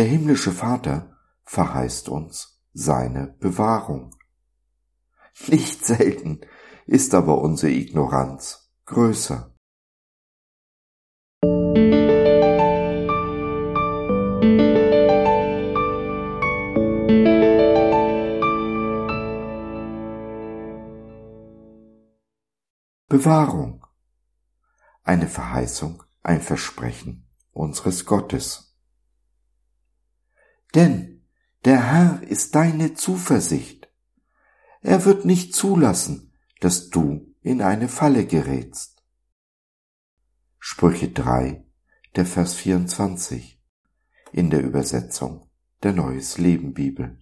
Der himmlische Vater verheißt uns seine Bewahrung. Nicht selten ist aber unsere Ignoranz größer. Bewahrung. Eine Verheißung, ein Versprechen unseres Gottes. Denn der Herr ist deine Zuversicht. Er wird nicht zulassen, dass du in eine Falle gerätst. Sprüche 3, der Vers 24 in der Übersetzung der Neues Leben Bibel.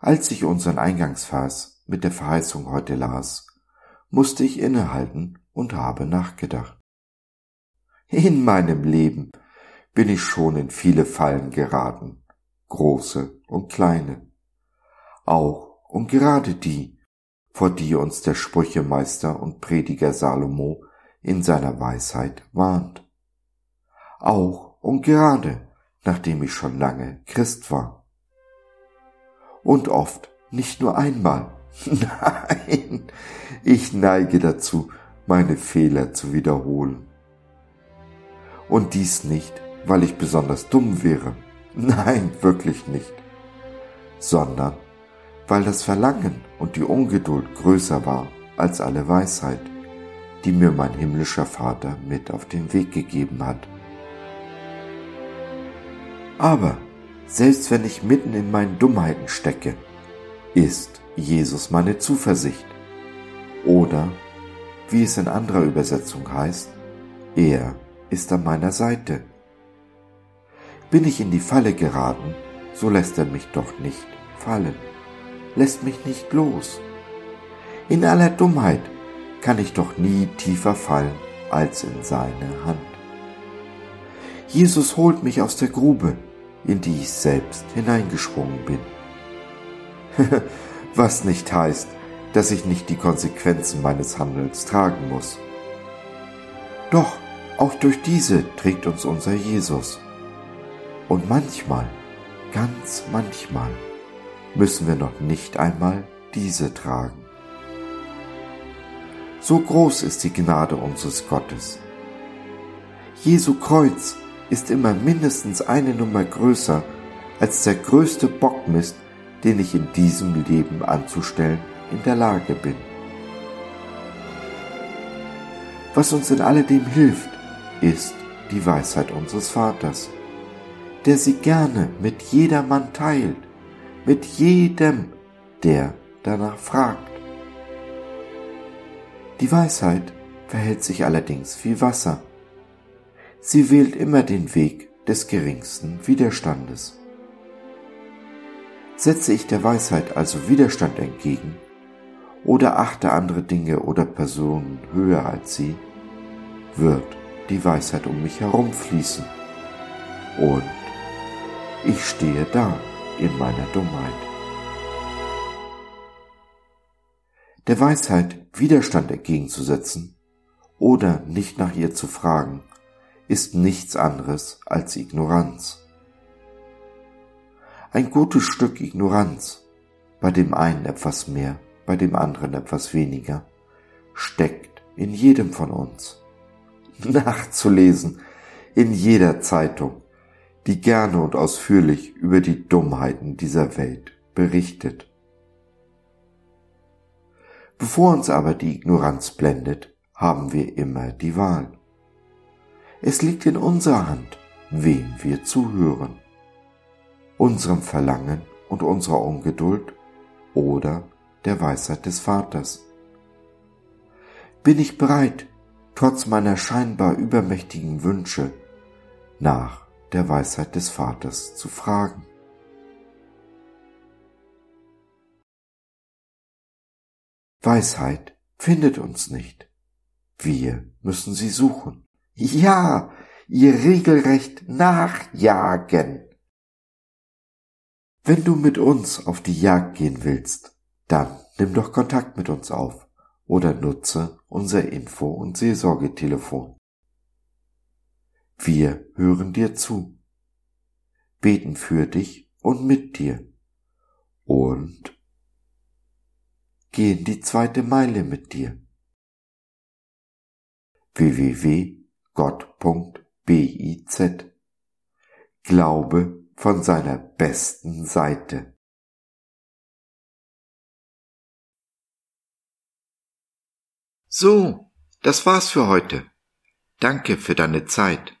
Als ich unseren Eingangsvers mit der Verheißung heute las, musste ich innehalten und habe nachgedacht. In meinem Leben bin ich schon in viele Fallen geraten, große und kleine, auch und gerade die, vor die uns der Sprüchemeister und Prediger Salomo in seiner Weisheit warnt. Auch und gerade, nachdem ich schon lange Christ war. Und oft, nicht nur einmal, Nein, ich neige dazu, meine Fehler zu wiederholen. Und dies nicht, weil ich besonders dumm wäre. Nein, wirklich nicht. Sondern weil das Verlangen und die Ungeduld größer war als alle Weisheit, die mir mein himmlischer Vater mit auf den Weg gegeben hat. Aber selbst wenn ich mitten in meinen Dummheiten stecke, ist Jesus meine Zuversicht. Oder, wie es in anderer Übersetzung heißt, er ist an meiner Seite. Bin ich in die Falle geraten, so lässt er mich doch nicht fallen, lässt mich nicht los. In aller Dummheit kann ich doch nie tiefer fallen als in seine Hand. Jesus holt mich aus der Grube, in die ich selbst hineingesprungen bin. was nicht heißt, dass ich nicht die Konsequenzen meines Handels tragen muss. Doch auch durch diese trägt uns unser Jesus. Und manchmal, ganz manchmal, müssen wir noch nicht einmal diese tragen. So groß ist die Gnade unseres Gottes. Jesu Kreuz ist immer mindestens eine Nummer größer als der größte Bockmist, den ich in diesem Leben anzustellen in der Lage bin. Was uns in alledem hilft, ist die Weisheit unseres Vaters, der sie gerne mit jedermann teilt, mit jedem, der danach fragt. Die Weisheit verhält sich allerdings wie Wasser. Sie wählt immer den Weg des geringsten Widerstandes. Setze ich der Weisheit also Widerstand entgegen oder achte andere Dinge oder Personen höher als sie, wird die Weisheit um mich herum fließen und ich stehe da in meiner Dummheit. Der Weisheit Widerstand entgegenzusetzen oder nicht nach ihr zu fragen, ist nichts anderes als Ignoranz ein gutes Stück Ignoranz, bei dem einen etwas mehr, bei dem anderen etwas weniger, steckt in jedem von uns. Nachzulesen in jeder Zeitung, die gerne und ausführlich über die Dummheiten dieser Welt berichtet. Bevor uns aber die Ignoranz blendet, haben wir immer die Wahl. Es liegt in unserer Hand, wem wir zuhören unserem Verlangen und unserer Ungeduld oder der Weisheit des Vaters? Bin ich bereit, trotz meiner scheinbar übermächtigen Wünsche nach der Weisheit des Vaters zu fragen. Weisheit findet uns nicht. Wir müssen sie suchen. Ja, ihr regelrecht nachjagen. Wenn du mit uns auf die Jagd gehen willst, dann nimm doch Kontakt mit uns auf oder nutze unser Info- und Seelsorgetelefon. Wir hören dir zu, beten für dich und mit dir und gehen die zweite Meile mit dir. www.gott.biz Glaube von seiner besten Seite. So, das war's für heute. Danke für deine Zeit.